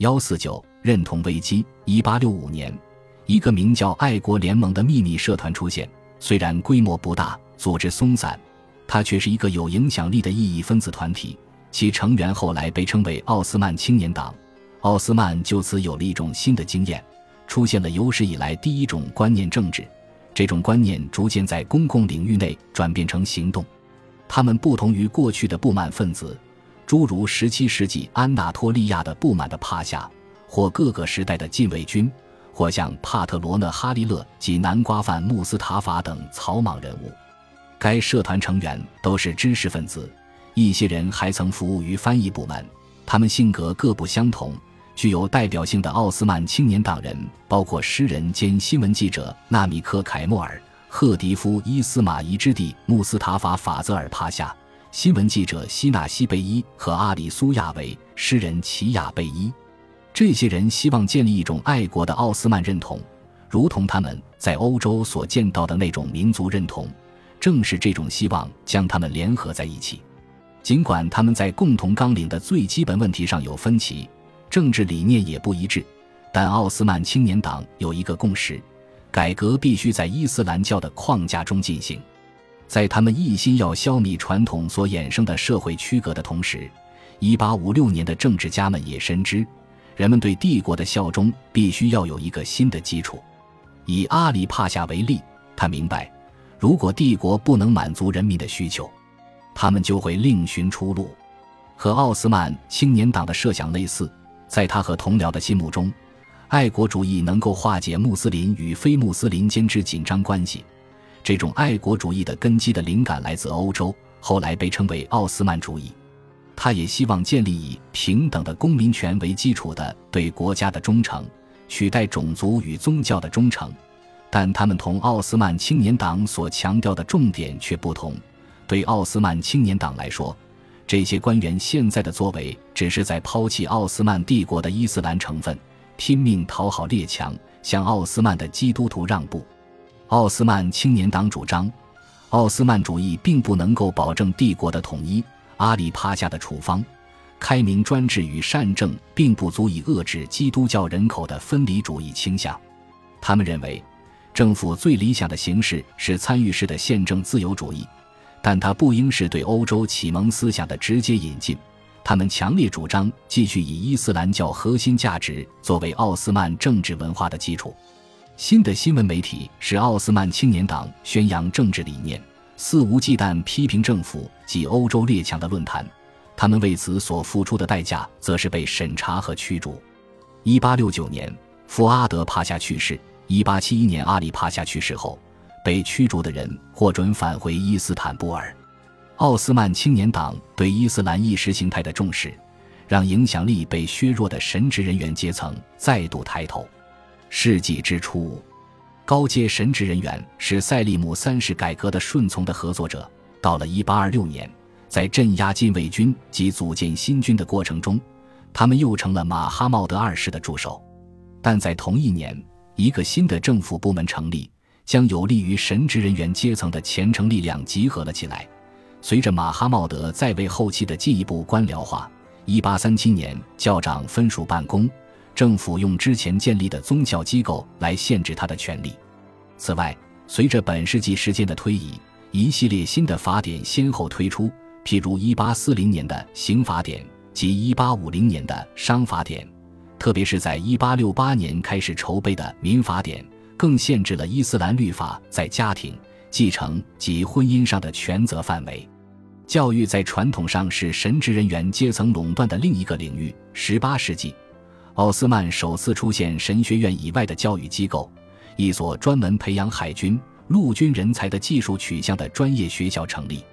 幺四九认同危机。一八六五年，一个名叫“爱国联盟”的秘密社团出现，虽然规模不大，组织松散，它却是一个有影响力的异义分子团体。其成员后来被称为奥斯曼青年党。奥斯曼就此有了一种新的经验，出现了有史以来第一种观念政治。这种观念逐渐在公共领域内转变成行动。他们不同于过去的不满分子，诸如17世纪安纳托利亚的不满的帕夏，或各个时代的禁卫军，或像帕特罗讷哈利勒及南瓜饭穆斯塔法等草莽人物。该社团成员都是知识分子。一些人还曾服务于翻译部门，他们性格各不相同。具有代表性的奥斯曼青年党人包括诗人兼新闻记者纳米克·凯莫尔、赫迪夫·伊斯马伊之弟穆斯塔法·法泽尔帕夏、新闻记者希纳西贝伊和阿里苏亚维、诗人齐亚贝伊。这些人希望建立一种爱国的奥斯曼认同，如同他们在欧洲所见到的那种民族认同。正是这种希望将他们联合在一起。尽管他们在共同纲领的最基本问题上有分歧，政治理念也不一致，但奥斯曼青年党有一个共识：改革必须在伊斯兰教的框架中进行。在他们一心要消弭传统所衍生的社会区隔的同时，1856年的政治家们也深知，人们对帝国的效忠必须要有一个新的基础。以阿里帕夏为例，他明白，如果帝国不能满足人民的需求，他们就会另寻出路，和奥斯曼青年党的设想类似。在他和同僚的心目中，爱国主义能够化解穆斯林与非穆斯林间之紧张关系。这种爱国主义的根基的灵感来自欧洲，后来被称为奥斯曼主义。他也希望建立以平等的公民权为基础的对国家的忠诚，取代种族与宗教的忠诚。但他们同奥斯曼青年党所强调的重点却不同。对奥斯曼青年党来说，这些官员现在的作为只是在抛弃奥斯曼帝国的伊斯兰成分，拼命讨好列强，向奥斯曼的基督徒让步。奥斯曼青年党主张，奥斯曼主义并不能够保证帝国的统一。阿里帕夏的处方，开明专制与善政并不足以遏制基督教人口的分离主义倾向。他们认为，政府最理想的形式是参与式的宪政自由主义。但它不应是对欧洲启蒙思想的直接引进。他们强烈主张继续以伊斯兰教核心价值作为奥斯曼政治文化的基础。新的新闻媒体使奥斯曼青年党宣扬政治理念，肆无忌惮批评政府及欧洲列强的论坛。他们为此所付出的代价，则是被审查和驱逐。一八六九年，富阿德帕夏去世；一八七一年，阿里帕夏去世后。被驱逐的人获准返回伊斯坦布尔。奥斯曼青年党对伊斯兰意识形态的重视，让影响力被削弱的神职人员阶层再度抬头。世纪之初，高阶神职人员是塞利姆三世改革的顺从的合作者。到了1826年，在镇压禁卫军及组建新军的过程中，他们又成了马哈茂德二世的助手。但在同一年，一个新的政府部门成立。将有利于神职人员阶层的虔诚力量集合了起来。随着马哈茂德在位后期的进一步官僚化，1837年教长分属办公，政府用之前建立的宗教机构来限制他的权利。此外，随着本世纪时间的推移，一系列新的法典先后推出，譬如1840年的刑法典及1850年的商法典，特别是在1868年开始筹备的民法典。更限制了伊斯兰律法在家庭、继承及婚姻上的权责范围。教育在传统上是神职人员阶层垄断的另一个领域。十八世纪，奥斯曼首次出现神学院以外的教育机构，一所专门培养海军、陆军人才的技术取向的专业学校成立。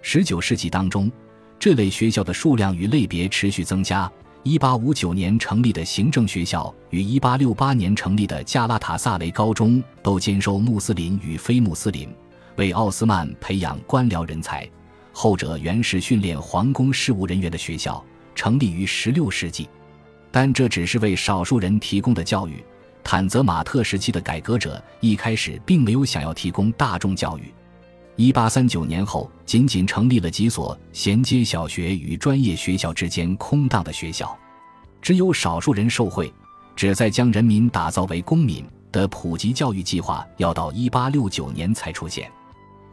十九世纪当中，这类学校的数量与类别持续增加。一八五九年成立的行政学校与一八六八年成立的加拉塔萨雷高中都兼收穆斯林与非穆斯林，为奥斯曼培养官僚人才。后者原是训练皇宫事务人员的学校，成立于十六世纪，但这只是为少数人提供的教育。坦泽马特时期的改革者一开始并没有想要提供大众教育。一八三九年后，仅仅成立了几所衔接小学与专业学校之间空荡的学校。只有少数人受贿，旨在将人民打造为公民的普及教育计划要到1869年才出现。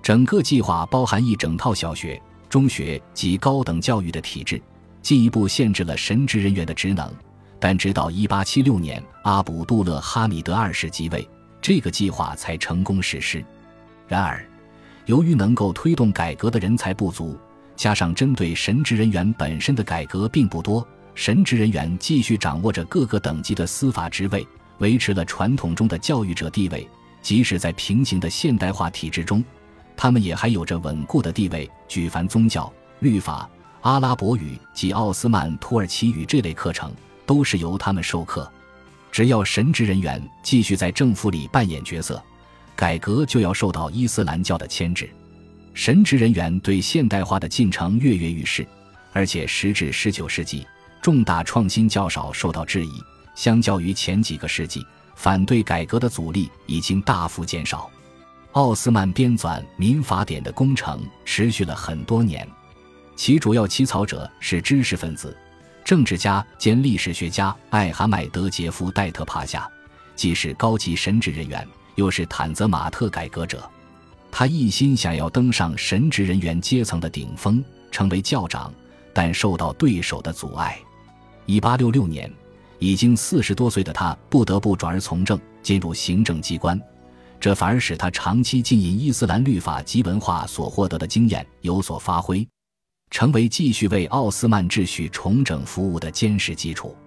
整个计划包含一整套小学、中学及高等教育的体制，进一步限制了神职人员的职能。但直到1876年阿卜杜勒哈米德二世即位，这个计划才成功实施。然而，由于能够推动改革的人才不足，加上针对神职人员本身的改革并不多，神职人员继续掌握着各个等级的司法职位，维持了传统中的教育者地位。即使在平行的现代化体制中，他们也还有着稳固的地位。举凡宗教、律法、阿拉伯语及奥斯曼土耳其语这类课程。都是由他们授课，只要神职人员继续在政府里扮演角色，改革就要受到伊斯兰教的牵制。神职人员对现代化的进程跃跃欲试，而且时至十九世纪，重大创新较少受到质疑。相较于前几个世纪，反对改革的阻力已经大幅减少。奥斯曼编纂民法典的工程持续了很多年，其主要起草者是知识分子。政治家兼历史学家艾哈迈德杰夫戴特帕夏，既是高级神职人员，又是坦泽马特改革者。他一心想要登上神职人员阶层的顶峰，成为教长，但受到对手的阻碍。1866年，已经四十多岁的他不得不转而从政，进入行政机关，这反而使他长期浸淫伊斯兰律法及文化所获得的经验有所发挥。成为继续为奥斯曼秩序重整服务的坚实基础。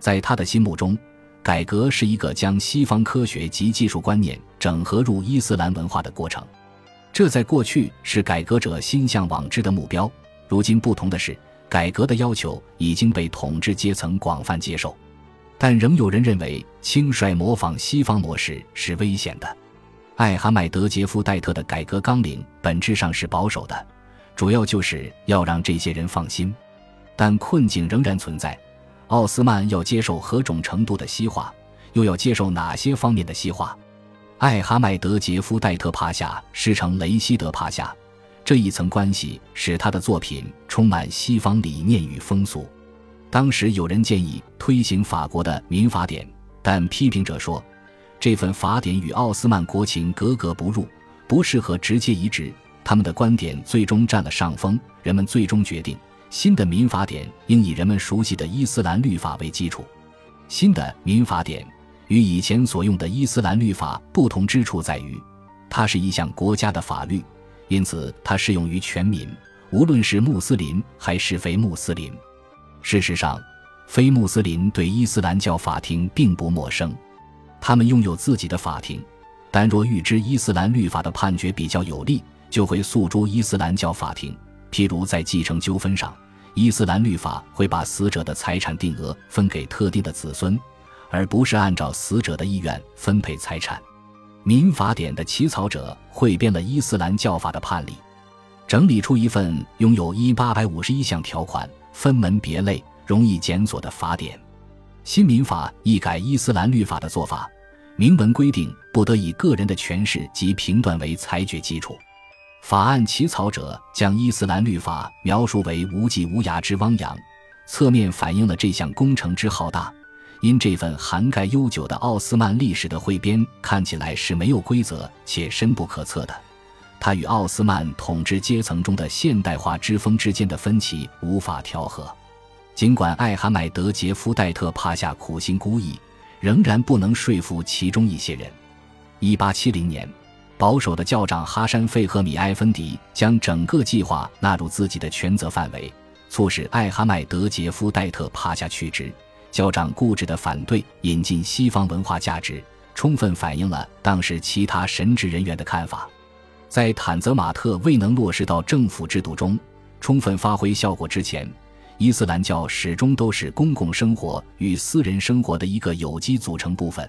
在他的心目中，改革是一个将西方科学及技术观念整合入伊斯兰文化的过程。这在过去是改革者心向往之的目标。如今不同的是，改革的要求已经被统治阶层广泛接受，但仍有人认为轻率模仿西方模式是危险的。艾哈迈德杰夫戴特的改革纲领本质上是保守的。主要就是要让这些人放心，但困境仍然存在。奥斯曼要接受何种程度的西化，又要接受哪些方面的西化？艾哈迈德杰夫戴特帕夏师承雷希德帕夏，这一层关系使他的作品充满西方理念与风俗。当时有人建议推行法国的民法典，但批评者说，这份法典与奥斯曼国情格格不入，不适合直接移植。他们的观点最终占了上风，人们最终决定新的民法典应以人们熟悉的伊斯兰律法为基础。新的民法典与以前所用的伊斯兰律法不同之处在于，它是一项国家的法律，因此它适用于全民，无论是穆斯林还是非穆斯林。事实上，非穆斯林对伊斯兰教法庭并不陌生，他们拥有自己的法庭，但若预知伊斯兰律法的判决比较有利。就会诉诸伊斯兰教法庭，譬如在继承纠纷上，伊斯兰律法会把死者的财产定额分给特定的子孙，而不是按照死者的意愿分配财产。民法典的起草者汇编了伊斯兰教法的判例，整理出一份拥有一八百五十一项条款、分门别类、容易检索的法典。新民法一改伊斯兰律法的做法，明文规定不得以个人的权势及评断为裁决基础。法案起草者将伊斯兰律法描述为无际无涯之汪洋，侧面反映了这项工程之浩大。因这份涵盖悠久的奥斯曼历史的汇编看起来是没有规则且深不可测的，它与奥斯曼统治阶层中的现代化之风之间的分歧无法调和。尽管艾哈迈德杰夫戴特帕夏苦心孤诣，仍然不能说服其中一些人。一八七零年。保守的教长哈山费赫米埃芬迪将整个计划纳入自己的权责范围，促使艾哈迈德杰夫戴特趴下去职。教长固执的反对引进西方文化价值，充分反映了当时其他神职人员的看法。在坦泽马特未能落实到政府制度中，充分发挥效果之前，伊斯兰教始终都是公共生活与私人生活的一个有机组成部分。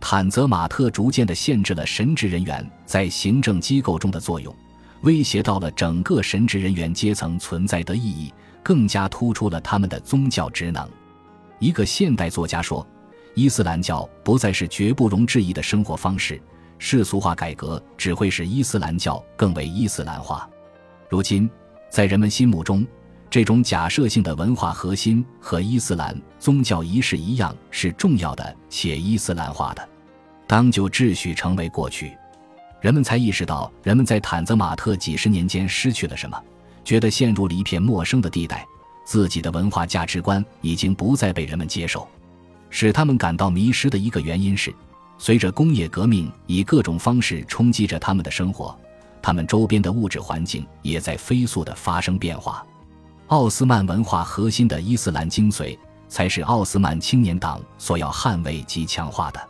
坦泽马特逐渐地限制了神职人员在行政机构中的作用，威胁到了整个神职人员阶层存在的意义，更加突出了他们的宗教职能。一个现代作家说：“伊斯兰教不再是绝不容置疑的生活方式，世俗化改革只会使伊斯兰教更为伊斯兰化。”如今，在人们心目中，这种假设性的文化核心和伊斯兰宗教仪式一样是重要的且伊斯兰化的。当旧秩序成为过去，人们才意识到人们在坦泽马特几十年间失去了什么，觉得陷入了一片陌生的地带，自己的文化价值观已经不再被人们接受。使他们感到迷失的一个原因是，随着工业革命以各种方式冲击着他们的生活，他们周边的物质环境也在飞速地发生变化。奥斯曼文化核心的伊斯兰精髓，才是奥斯曼青年党所要捍卫及强化的。